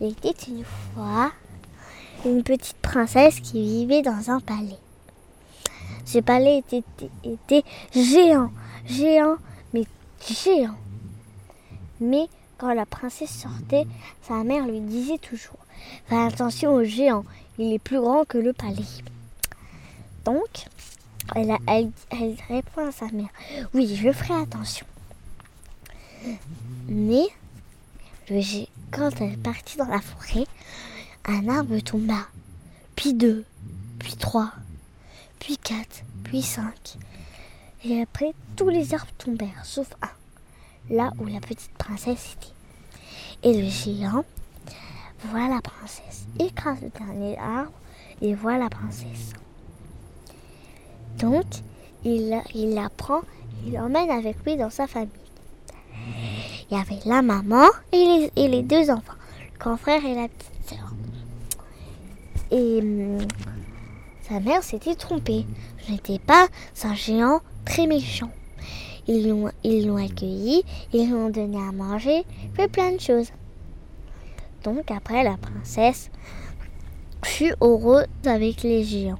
Il était une fois une petite princesse qui vivait dans un palais. Ce palais était, géant, géant, mais géant. Mais quand la princesse sortait, sa mère lui disait toujours Fais attention au géant, il est plus grand que le palais. Donc, elle répond à sa mère Oui, je ferai attention. Mais quand elle est partie dans la forêt, un arbre tomba, puis deux, puis trois, puis quatre, puis cinq. Et après, tous les arbres tombèrent, sauf un, là où la petite princesse était. Et le géant voit la princesse, écrase le dernier arbre et voit la princesse. Donc, il, il la prend, il l'emmène avec lui dans sa famille il y avait la maman et les, deux enfants, le grand frère et la petite sœur. Et hum, sa mère s'était trompée. Je n'étais pas un géant très méchant. Ils l'ont, accueilli, ils lui ont donné à manger, fait plein de choses. Donc après, la princesse fut heureuse avec les géants.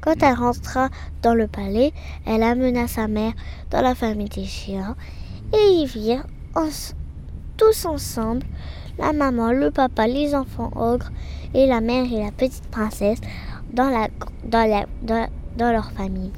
Quand elle rentra dans le palais, elle amena sa mère dans la famille des géants et ils virent tous ensemble, la maman, le papa, les enfants ogres et la mère et la petite princesse dans, leur famille.